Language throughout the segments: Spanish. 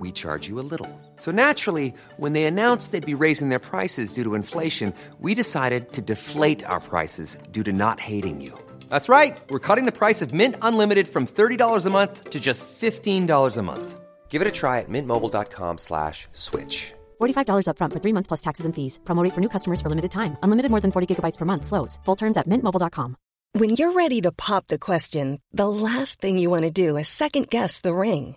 we charge you a little. So naturally, when they announced they'd be raising their prices due to inflation, we decided to deflate our prices due to not hating you. That's right. We're cutting the price of Mint Unlimited from $30 a month to just $15 a month. Give it a try at mintmobile.com slash switch. $45 upfront for three months plus taxes and fees. Promo rate for new customers for limited time. Unlimited more than 40 gigabytes per month. Slows. Full terms at mintmobile.com. When you're ready to pop the question, the last thing you want to do is second guess the ring.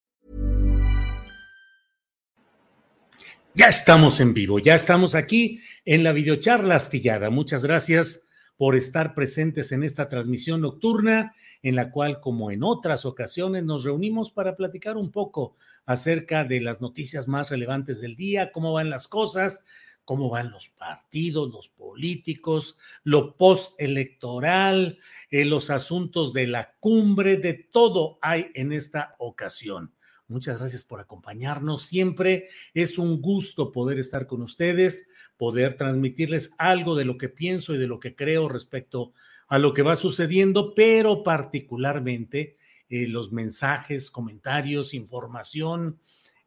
Ya estamos en vivo, ya estamos aquí en la videocharla astillada. Muchas gracias por estar presentes en esta transmisión nocturna, en la cual, como en otras ocasiones, nos reunimos para platicar un poco acerca de las noticias más relevantes del día, cómo van las cosas, cómo van los partidos, los políticos, lo postelectoral, eh, los asuntos de la cumbre, de todo hay en esta ocasión. Muchas gracias por acompañarnos. Siempre es un gusto poder estar con ustedes, poder transmitirles algo de lo que pienso y de lo que creo respecto a lo que va sucediendo, pero particularmente eh, los mensajes, comentarios, información,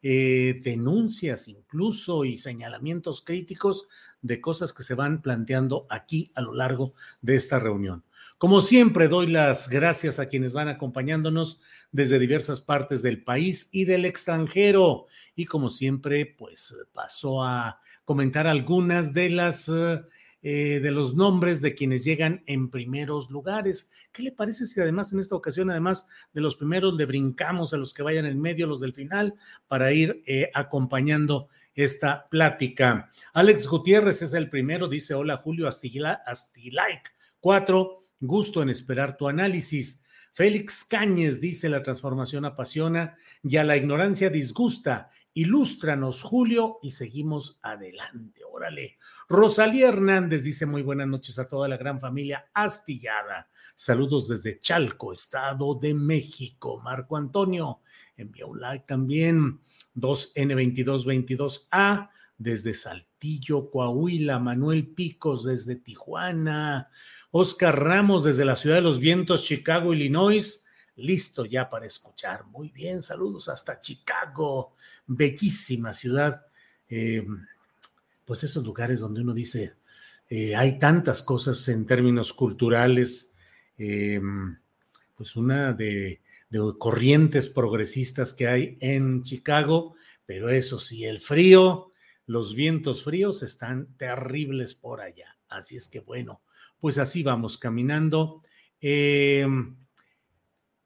eh, denuncias incluso y señalamientos críticos de cosas que se van planteando aquí a lo largo de esta reunión. Como siempre, doy las gracias a quienes van acompañándonos desde diversas partes del país y del extranjero. Y como siempre, pues paso a comentar algunas de las eh, de los nombres de quienes llegan en primeros lugares. ¿Qué le parece si además en esta ocasión, además de los primeros, le brincamos a los que vayan en medio, los del final, para ir eh, acompañando esta plática? Alex Gutiérrez es el primero, dice hola Julio Astilike. Cuatro, Gusto en esperar tu análisis. Félix Cáñez dice: La transformación apasiona y a la ignorancia disgusta. Ilústranos, Julio, y seguimos adelante. Órale. Rosalía Hernández dice: Muy buenas noches a toda la gran familia astillada. Saludos desde Chalco, Estado de México. Marco Antonio envía un like también. 2N2222A desde Saltillo, Coahuila. Manuel Picos desde Tijuana. Oscar Ramos desde la ciudad de los vientos, Chicago, Illinois. Listo ya para escuchar. Muy bien, saludos hasta Chicago. Bellísima ciudad. Eh, pues esos lugares donde uno dice, eh, hay tantas cosas en términos culturales. Eh, pues una de, de corrientes progresistas que hay en Chicago, pero eso sí, el frío, los vientos fríos están terribles por allá. Así es que bueno, pues así vamos caminando. Eh,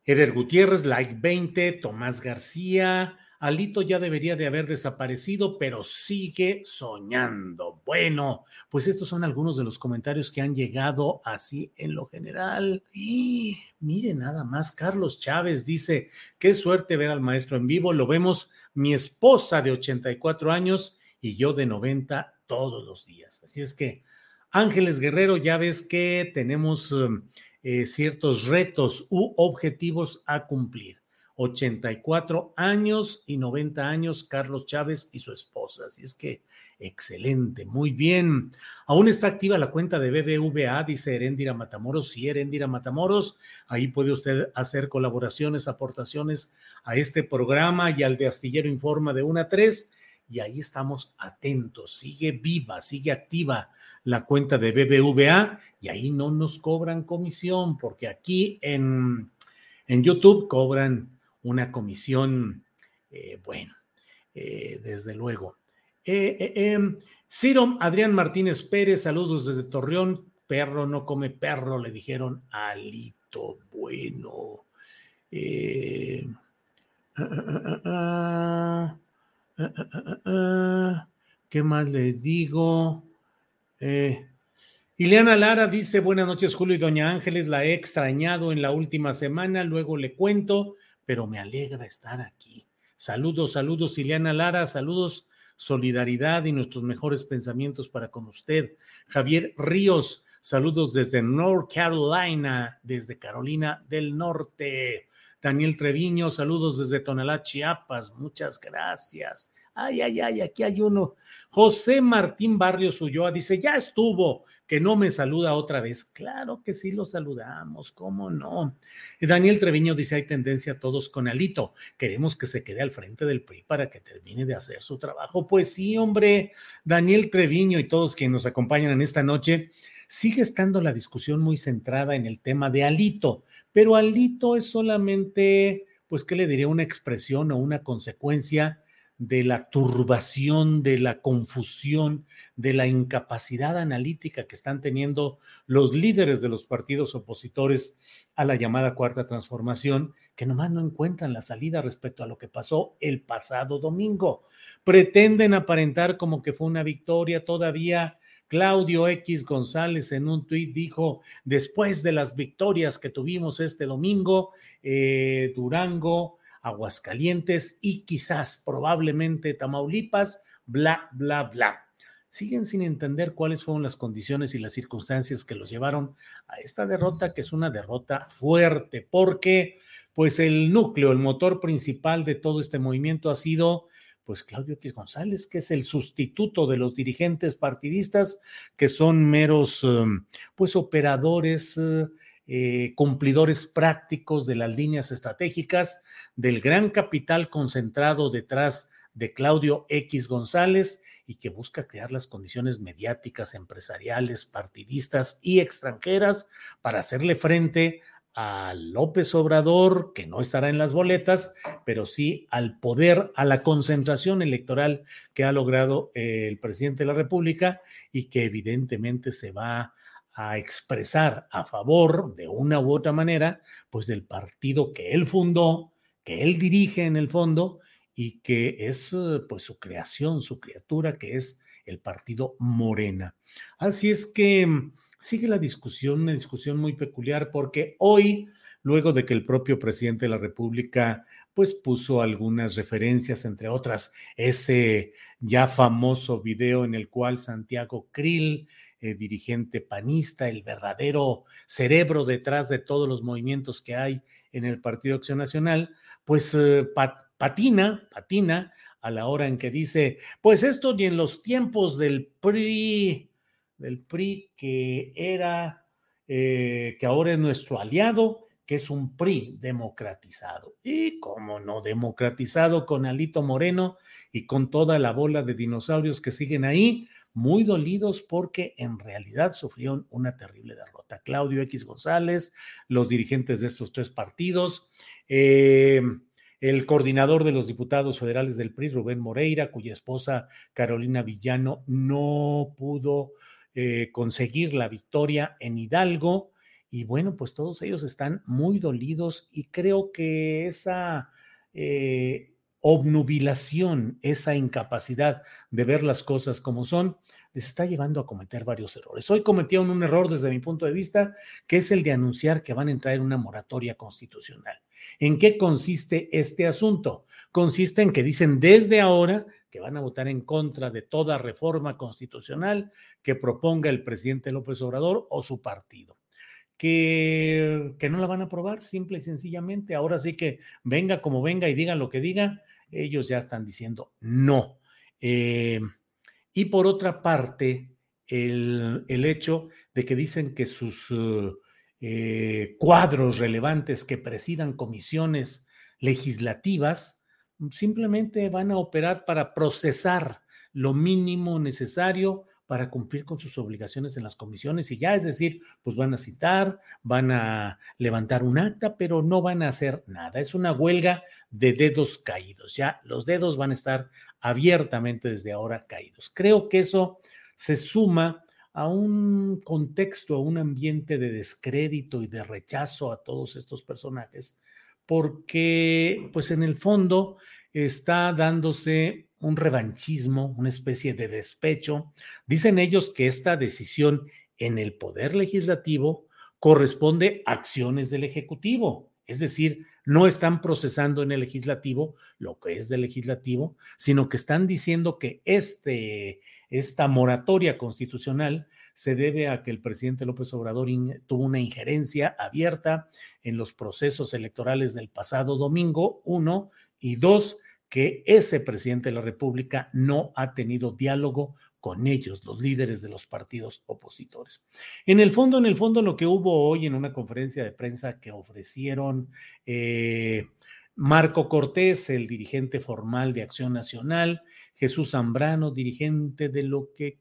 Eder Gutiérrez, like 20, Tomás García, Alito ya debería de haber desaparecido, pero sigue soñando. Bueno, pues estos son algunos de los comentarios que han llegado así en lo general. Y mire nada más, Carlos Chávez dice, qué suerte ver al maestro en vivo. Lo vemos mi esposa de 84 años y yo de 90 todos los días. Así es que Ángeles Guerrero, ya ves que tenemos um, eh, ciertos retos u objetivos a cumplir. 84 años y 90 años Carlos Chávez y su esposa. Así es que excelente, muy bien. Aún está activa la cuenta de BBVA, dice Erendira Matamoros. Sí, Erendira Matamoros, ahí puede usted hacer colaboraciones, aportaciones a este programa y al de Astillero Informa de 1 a 3. Y ahí estamos atentos. Sigue viva, sigue activa la cuenta de BBVA y ahí no nos cobran comisión, porque aquí en, en YouTube cobran una comisión, eh, bueno, eh, desde luego. Eh, em, Ciro Adrián Martínez Pérez, saludos desde Torreón. Perro no come perro, le dijeron Alito. Bueno. ¿Qué más le digo? Eh, Ileana Lara dice, buenas noches Julio y Doña Ángeles, la he extrañado en la última semana, luego le cuento, pero me alegra estar aquí. Saludos, saludos Ileana Lara, saludos, solidaridad y nuestros mejores pensamientos para con usted. Javier Ríos, saludos desde North Carolina, desde Carolina del Norte. Daniel Treviño, saludos desde Tonalá, Chiapas, muchas gracias. Ay, ay, ay, aquí hay uno. José Martín Barrios Ulloa dice, ya estuvo, que no me saluda otra vez. Claro que sí lo saludamos, ¿cómo no? Daniel Treviño dice, hay tendencia a todos con Alito. Queremos que se quede al frente del PRI para que termine de hacer su trabajo. Pues sí, hombre, Daniel Treviño y todos quienes nos acompañan en esta noche, sigue estando la discusión muy centrada en el tema de Alito, pero Alito es solamente, pues, ¿qué le diría? Una expresión o una consecuencia de la turbación, de la confusión, de la incapacidad analítica que están teniendo los líderes de los partidos opositores a la llamada cuarta transformación, que nomás no encuentran la salida respecto a lo que pasó el pasado domingo. Pretenden aparentar como que fue una victoria todavía. Claudio X González en un tuit dijo, después de las victorias que tuvimos este domingo, eh, Durango, Aguascalientes y quizás, probablemente Tamaulipas, bla, bla, bla. Siguen sin entender cuáles fueron las condiciones y las circunstancias que los llevaron a esta derrota, que es una derrota fuerte, porque pues el núcleo, el motor principal de todo este movimiento ha sido pues Claudio X González, que es el sustituto de los dirigentes partidistas, que son meros, um, pues, operadores, eh, cumplidores prácticos de las líneas estratégicas del gran capital concentrado detrás de Claudio X González y que busca crear las condiciones mediáticas, empresariales, partidistas y extranjeras para hacerle frente a López Obrador, que no estará en las boletas, pero sí al poder, a la concentración electoral que ha logrado eh, el presidente de la República y que evidentemente se va a expresar a favor de una u otra manera, pues del partido que él fundó, que él dirige en el fondo y que es eh, pues su creación, su criatura, que es el partido Morena. Así es que mm, sigue la discusión, una discusión muy peculiar, porque hoy, luego de que el propio presidente de la República pues puso algunas referencias, entre otras, ese ya famoso video en el cual Santiago Krill eh, dirigente panista, el verdadero cerebro detrás de todos los movimientos que hay en el Partido Acción Nacional, pues eh, patina, patina a la hora en que dice, pues esto ni en los tiempos del PRI, del PRI que era, eh, que ahora es nuestro aliado, que es un PRI democratizado. Y como no democratizado con Alito Moreno y con toda la bola de dinosaurios que siguen ahí, muy dolidos porque en realidad sufrieron una terrible derrota. Claudio X González, los dirigentes de estos tres partidos, eh, el coordinador de los diputados federales del PRI, Rubén Moreira, cuya esposa Carolina Villano no pudo eh, conseguir la victoria en Hidalgo. Y bueno, pues todos ellos están muy dolidos y creo que esa... Eh, obnubilación, esa incapacidad de ver las cosas como son, les está llevando a cometer varios errores. Hoy cometieron un error desde mi punto de vista, que es el de anunciar que van a entrar en una moratoria constitucional. ¿En qué consiste este asunto? Consiste en que dicen desde ahora que van a votar en contra de toda reforma constitucional que proponga el presidente López Obrador o su partido. Que, que, no la van a aprobar, simple y sencillamente. Ahora sí que venga como venga y digan lo que diga, ellos ya están diciendo no. Eh, y por otra parte, el, hecho de que dicen que sus eh, cuadros relevantes que presidan comisiones legislativas simplemente van a operar para procesar lo mínimo necesario para cumplir con sus obligaciones en las comisiones y ya, es decir, pues van a citar, van a levantar un acta, pero no van a hacer nada. Es una huelga de dedos caídos. Ya los dedos van a estar abiertamente desde ahora caídos. Creo que eso se suma a un contexto, a un ambiente de descrédito y de rechazo a todos estos personajes, porque pues en el fondo está dándose un revanchismo, una especie de despecho. Dicen ellos que esta decisión en el poder legislativo corresponde a acciones del Ejecutivo, es decir, no están procesando en el legislativo lo que es del legislativo, sino que están diciendo que este, esta moratoria constitucional se debe a que el presidente López Obrador tuvo una injerencia abierta en los procesos electorales del pasado domingo, uno, y dos, que ese presidente de la República no ha tenido diálogo con ellos, los líderes de los partidos opositores. En el fondo, en el fondo, lo que hubo hoy en una conferencia de prensa que ofrecieron eh, Marco Cortés, el dirigente formal de Acción Nacional, Jesús Zambrano, dirigente de lo que,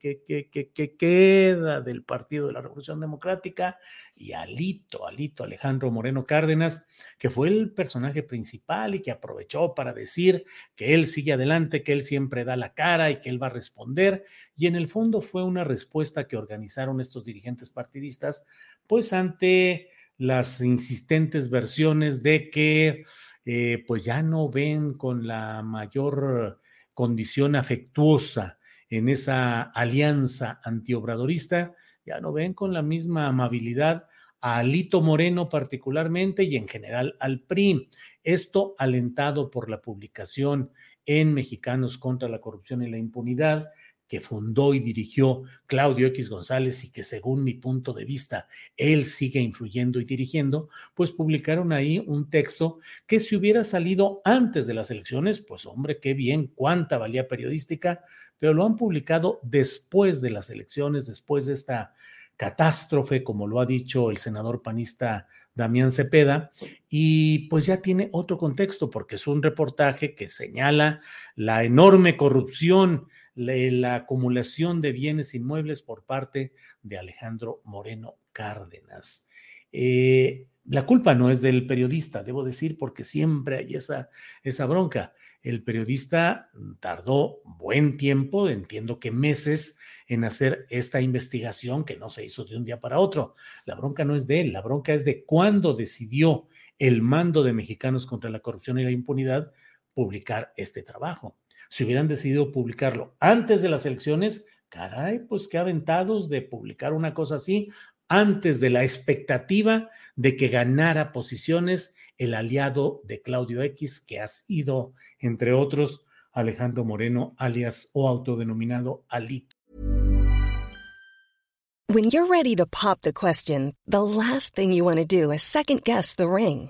queda del Partido de la Revolución Democrática, y Alito, Alito Alejandro Moreno Cárdenas, que fue el personaje principal y que aprovechó para decir que él sigue adelante, que él siempre da la cara y que él va a responder. Y en el fondo fue una respuesta que organizaron estos dirigentes partidistas, pues ante las insistentes versiones de que eh, pues ya no ven con la mayor condición afectuosa en esa alianza antiobradorista, ya no ven con la misma amabilidad a Alito Moreno particularmente y en general al PRI. Esto alentado por la publicación en Mexicanos contra la Corrupción y la Impunidad que fundó y dirigió Claudio X González y que según mi punto de vista él sigue influyendo y dirigiendo, pues publicaron ahí un texto que si hubiera salido antes de las elecciones, pues hombre, qué bien, cuánta valía periodística, pero lo han publicado después de las elecciones, después de esta catástrofe, como lo ha dicho el senador panista Damián Cepeda, y pues ya tiene otro contexto, porque es un reportaje que señala la enorme corrupción la, acumulación de bienes inmuebles por parte de Alejandro Moreno Cárdenas. Eh, la culpa no es del periodista, debo decir, porque siempre hay esa, esa bronca. El periodista tardó buen tiempo, entiendo que meses, en hacer esta investigación que no se hizo de un día para otro. La bronca no es de él, la bronca es de cuándo decidió el mando de Mexicanos contra la Corrupción y la Impunidad publicar este trabajo. Si hubieran decidido publicarlo antes de las elecciones, caray, pues qué aventados de publicar una cosa así antes de la expectativa de que ganara posiciones el aliado de Claudio X, que ha sido, entre otros, Alejandro Moreno, alias o autodenominado Alito. When you're ready to pop the question, the last thing you want to do is second guess the ring.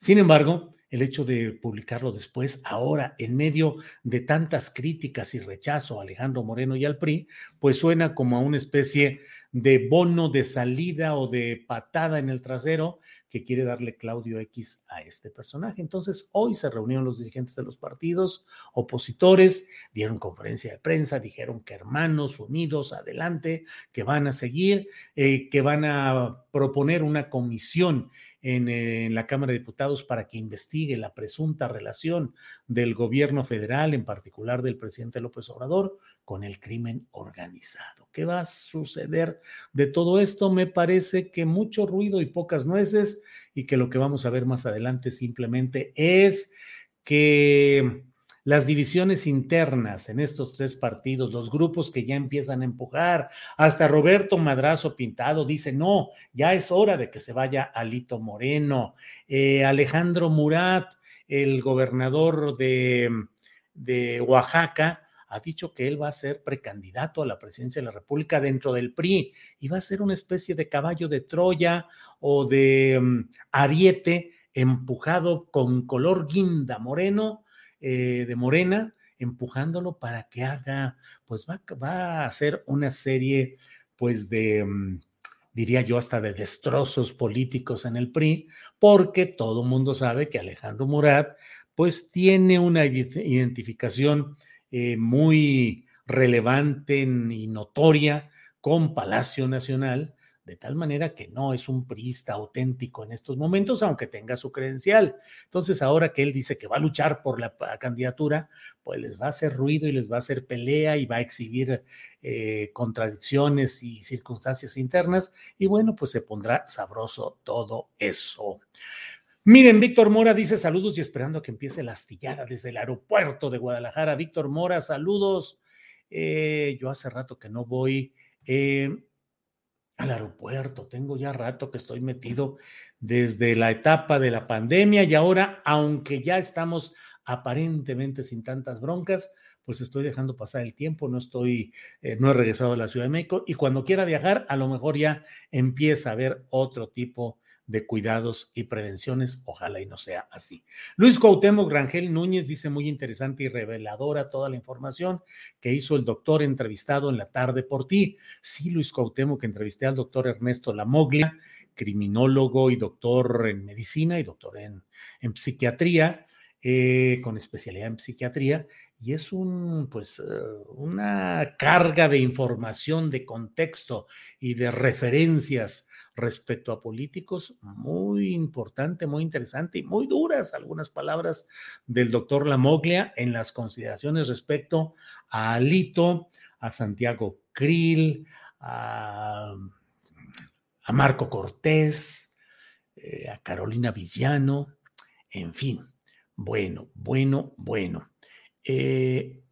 Sin embargo, el hecho de publicarlo después, ahora en medio de tantas críticas y rechazo a Alejandro Moreno y al PRI, pues suena como a una especie de bono de salida o de patada en el trasero que quiere darle Claudio X a este personaje. Entonces, hoy se reunieron los dirigentes de los partidos opositores, dieron conferencia de prensa, dijeron que hermanos unidos, adelante, que van a seguir, eh, que van a proponer una comisión en, la Cámara de Diputados para que investigue la presunta relación del gobierno federal, en particular del presidente López Obrador, con el crimen organizado. ¿Qué va a suceder de todo esto? Me parece que mucho ruido y pocas nueces y que lo que vamos a ver más adelante simplemente es que las divisiones internas en estos tres partidos, los grupos que ya empiezan a empujar, hasta Roberto Madrazo Pintado dice, no, ya es hora de que se vaya Alito Moreno, eh, Alejandro Murat, el gobernador de, de Oaxaca, ha dicho que él va a ser precandidato a la presidencia de la República dentro del PRI y va a ser una especie de caballo de Troya o de um, ariete empujado con color guinda moreno eh, de Morena, empujándolo para que haga, pues va, va, a hacer una serie, pues de, mm, diría yo, hasta de destrozos políticos en el PRI, porque todo el mundo sabe que Alejandro Murat, pues tiene una identificación eh, muy relevante y notoria con Palacio Nacional, de tal manera que no es un priista auténtico en estos momentos, aunque tenga su credencial. Entonces, ahora que él dice que va a luchar por la candidatura, pues les va a hacer ruido y les va a hacer pelea y va a exhibir eh, contradicciones y circunstancias internas, y bueno, pues se pondrá sabroso todo eso. Miren, Víctor Mora dice saludos y esperando que empiece la astillada desde el aeropuerto de Guadalajara. Víctor Mora, saludos. Eh, yo hace rato que no voy. Eh, al aeropuerto. Tengo ya rato que estoy metido desde la etapa de la pandemia y ahora, aunque ya estamos aparentemente sin tantas broncas, pues estoy dejando pasar el tiempo, no estoy, eh, no he regresado a la Ciudad de México y cuando quiera viajar, a lo mejor ya empieza a haber otro tipo de cuidados y prevenciones. Ojalá y no sea así. Luis Cuauhtémoc Rangel Núñez dice muy interesante y reveladora toda la información que hizo el doctor entrevistado en la tarde por ti. Sí, Luis Cuauhtémoc, que entrevisté al doctor Ernesto Lamoglia, criminólogo y doctor en medicina y doctor en, en psiquiatría. Eh, con especialidad en psiquiatría, y es un, pues, una carga de información, de contexto y de referencias respecto a políticos muy importante, muy interesante y muy duras algunas palabras del doctor Lamoglia en las consideraciones respecto a Alito, a Santiago Krill, a, Marco Cortés, eh, a Carolina Villano, en fin. Bueno, bueno, bueno. Eh,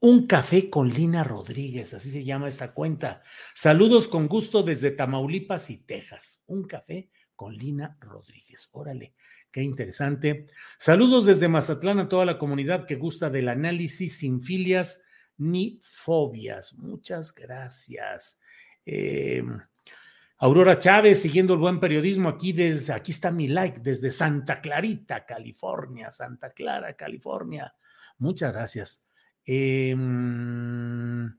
un café con Lina Rodríguez, así se llama esta cuenta. Saludos con gusto desde Tamaulipas y Texas. Un café con Lina Rodríguez. Órale, qué interesante. Saludos desde Mazatlán a toda la comunidad que gusta del análisis sin filias ni fobias. Muchas gracias. Eh, Aurora Chávez, siguiendo el buen periodismo aquí desde, aquí está mi like, desde Santa Clarita, California, Santa Clara, California. Muchas gracias. Em, mm,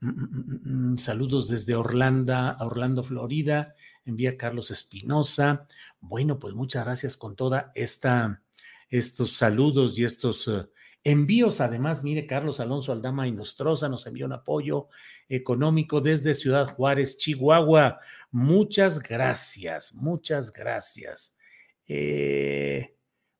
mm, mm, saludos desde Orlando, Orlando, Florida. Envía Carlos Espinosa. Bueno, pues muchas gracias con toda esta, estos saludos y estos eh, envíos. Además, mire, Carlos Alonso Aldama y Nostroza nos envió un apoyo económico desde Ciudad Juárez, Chihuahua. Muchas gracias, muchas gracias. Eh,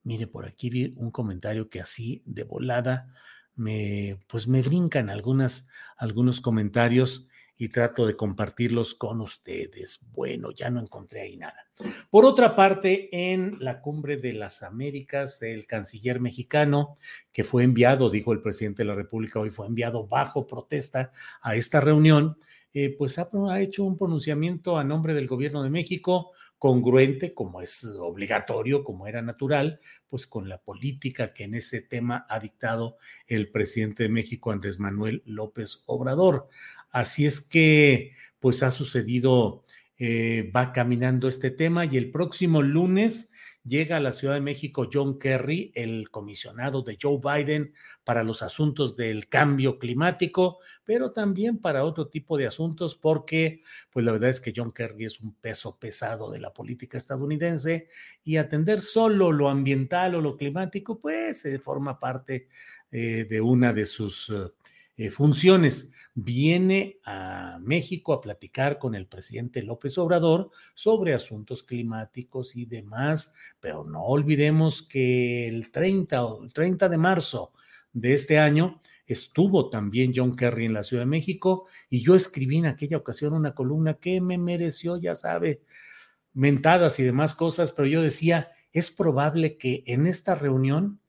mire, por aquí vi un comentario que así de volada me, pues me brincan algunas, algunos comentarios y trato de compartirlos con ustedes. Bueno, ya no encontré ahí nada. Por otra parte, en la cumbre de las Américas, el canciller mexicano, que fue enviado, dijo el presidente de la República hoy, fue enviado bajo protesta a esta reunión, eh, pues ha, ha hecho un pronunciamiento a nombre del gobierno de México congruente, como es obligatorio, como era natural, pues con la política que en ese tema ha dictado el presidente de México, Andrés Manuel López Obrador. Así es que, pues ha sucedido, eh, va caminando este tema y el próximo lunes llega a la Ciudad de México John Kerry, el comisionado de Joe Biden para los asuntos del cambio climático, pero también para otro tipo de asuntos, porque pues la verdad es que John Kerry es un peso pesado de la política estadounidense y atender solo lo ambiental o lo climático, pues se forma parte eh, de una de sus eh, funciones. Viene a México a platicar con el presidente López Obrador sobre asuntos climáticos y demás, pero no olvidemos que el 30, el 30 de marzo de este año estuvo también John Kerry en la Ciudad de México y yo escribí en aquella ocasión una columna que me mereció, ya sabe, mentadas y demás cosas, pero yo decía, es probable que en esta reunión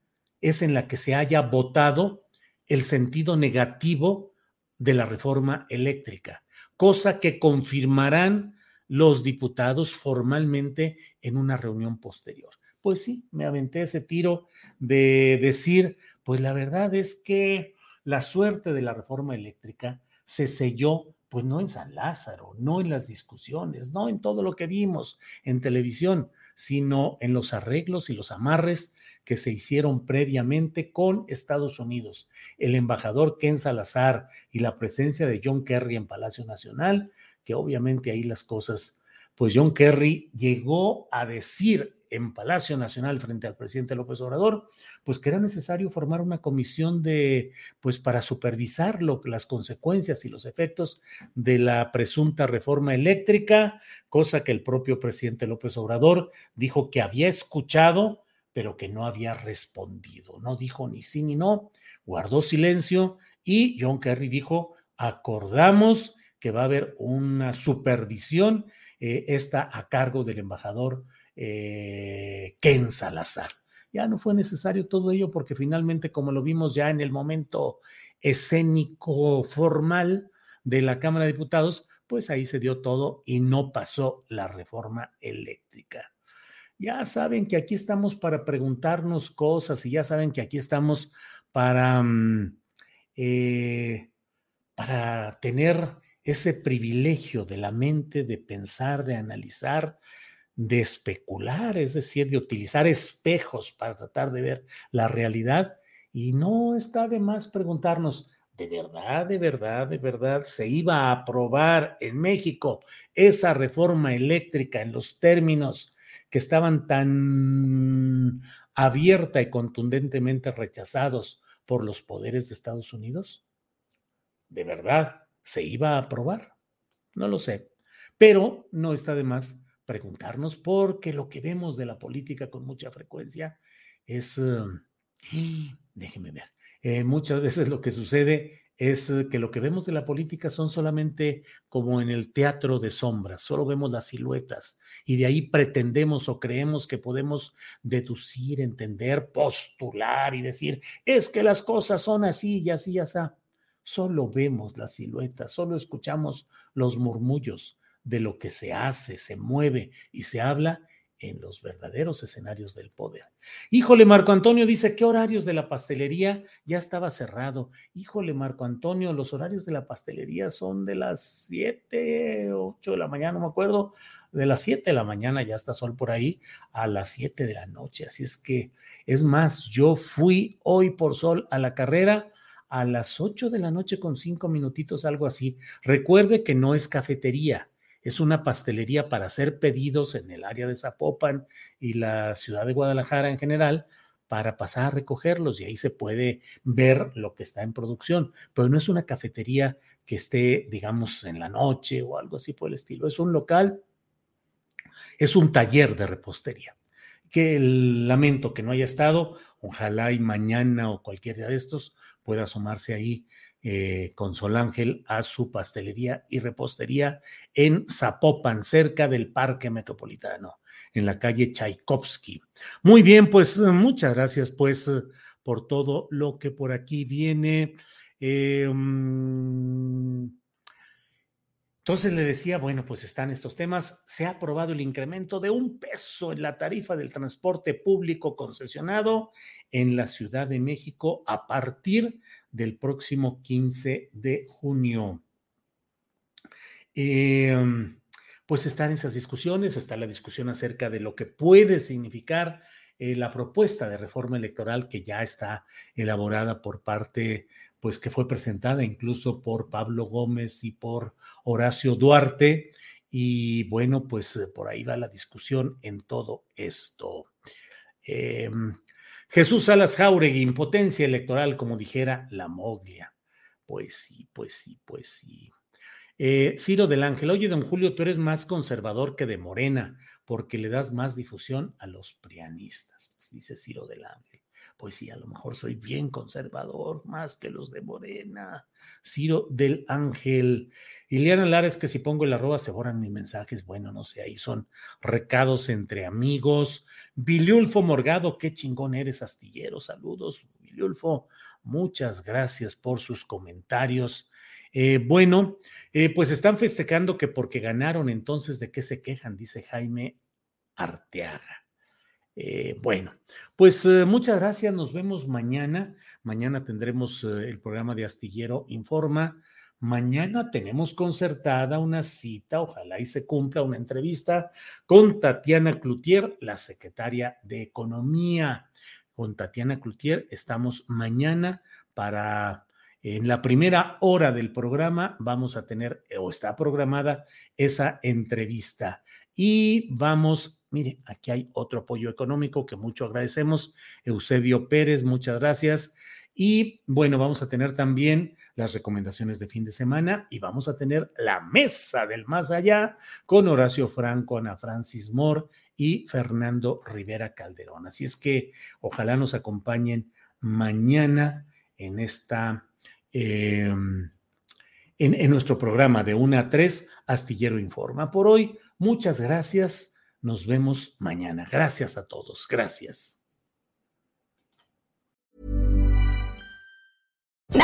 es en la que se haya votado el sentido negativo de la reforma eléctrica, cosa que confirmarán los diputados formalmente en una reunión posterior. Pues sí, me aventé ese tiro de decir, pues la verdad es que la suerte de la reforma eléctrica se selló pues no en San Lázaro, no en las discusiones, no en todo lo que vimos en televisión, sino en los arreglos y los amarres que se hicieron previamente con Estados Unidos. El embajador Ken Salazar y la presencia de John Kerry en Palacio Nacional, que obviamente ahí las cosas, pues John Kerry llegó a decir en Palacio Nacional frente al presidente López Obrador, pues que era necesario formar una comisión de, pues para supervisar lo, las consecuencias y los efectos de la presunta reforma eléctrica, cosa que el propio presidente López Obrador dijo que había escuchado, pero que no había respondido. No dijo ni sí ni no, guardó silencio y John Kerry dijo, acordamos que va a haber una supervisión, eh, esta a cargo del embajador eh, Ken Salazar. Ya no fue necesario todo ello porque finalmente, como lo vimos ya en el momento escénico formal de la Cámara de Diputados, pues ahí se dio todo y no pasó la reforma eléctrica. Ya saben que aquí estamos para preguntarnos cosas y ya saben que aquí estamos para, mm, eh, para tener ese privilegio de la mente de pensar, de analizar, de especular, es decir, de utilizar espejos para tratar de ver la realidad. Y no está de más preguntarnos, ¿de verdad, de verdad, de verdad se iba a aprobar en México esa reforma eléctrica en los términos que estaban tan abierta y contundentemente rechazados por los poderes de Estados Unidos? ¿De verdad se iba a aprobar? No lo sé, pero no está de más preguntarnos, porque lo que vemos de la política con mucha frecuencia es, eh, déjeme ver, eh, muchas veces lo que sucede es que lo que vemos de la política son solamente como en el teatro de sombras, solo vemos las siluetas y de ahí pretendemos o creemos que podemos deducir, entender, postular y decir, es que las cosas son así y así y así. Solo vemos las siluetas, solo escuchamos los murmullos, de lo que se hace, se mueve y se habla en los verdaderos escenarios del poder. Híjole, Marco Antonio dice, ¿qué horarios de la pastelería? Ya estaba cerrado. Híjole, Marco Antonio, los horarios de la pastelería son de las 7, 8 de la mañana, no me acuerdo, de las 7 de la mañana, ya está sol por ahí, a las 7 de la noche. Así es que, es más, yo fui hoy por sol a la carrera a las 8 de la noche con 5 minutitos, algo así. Recuerde que no es cafetería es una pastelería para hacer pedidos en el área de Zapopan y la ciudad de Guadalajara en general para pasar a recogerlos y ahí se puede ver lo que está en producción, pero no es una cafetería que esté, digamos, en la noche o algo así por el estilo, es un local, es un taller de repostería. Que lamento que no haya estado, ojalá y mañana o cualquier día de estos pueda asomarse ahí eh, con Sol Ángel a su pastelería y repostería en Zapopan, cerca del Parque Metropolitano, en la calle Tchaikovsky. Muy bien, pues muchas gracias pues por todo lo que por aquí viene. Mm, entonces le decía, bueno, pues están estos temas. Se ha aprobado el incremento de un peso en la tarifa del transporte público concesionado en la Ciudad de México a partir del próximo 15 de junio. Em, pues están esas discusiones, está la discusión acerca de lo que puede significar eh, la propuesta de reforma electoral que ya está elaborada por parte, pues que fue presentada incluso por Pablo Gómez y por Horacio Duarte. Y bueno, pues por ahí va la discusión en todo esto. Eh, Jesús Salas Jauregui, impotencia electoral, como dijera la moglia. Pues sí, pues sí, pues sí. Eh, Ciro del Ángel, oye, don Julio, tú eres más conservador que de Morena, porque le das más difusión a los prianistas, dice Ciro del Ángel. Pues sí, a lo mejor soy bien conservador, más que los de Morena. Ciro del Ángel. Ileana Lares, que si pongo el arroba se borran mis mensajes. Bueno, no sé, ahí son recados entre amigos. Viliulfo Morgado, qué chingón eres, astillero. Saludos, Viliulfo. Muchas gracias por sus comentarios. Eh, bueno, eh, pues están festejando que porque ganaron, entonces, ¿de qué se quejan? Dice Jaime Arteaga. Eh, bueno, pues muchas gracias, nos vemos mañana. Mañana tendremos el programa de Astillero Informa. Mañana tenemos concertada una cita, ojalá y se cumpla una entrevista con Tatiana Cloutier, la secretaria de Economía. Con Tatiana Cloutier estamos mañana para en la primera hora del programa vamos a tener, o está programada, esa entrevista. Y vamos, mire, aquí hay otro apoyo económico que mucho agradecemos. Eusebio Pérez, muchas gracias. Y bueno, vamos a tener también las recomendaciones de fin de semana y vamos a tener la mesa del más allá con Horacio Franco, Ana Francis Moore y Fernando Rivera Calderón. Así es que ojalá nos acompañen mañana en esta Em, en, nuestro programa de 1 a 3, Astillero Informa. Por hoy, muchas gracias. Nos vemos mañana. Gracias a todos. Gracias.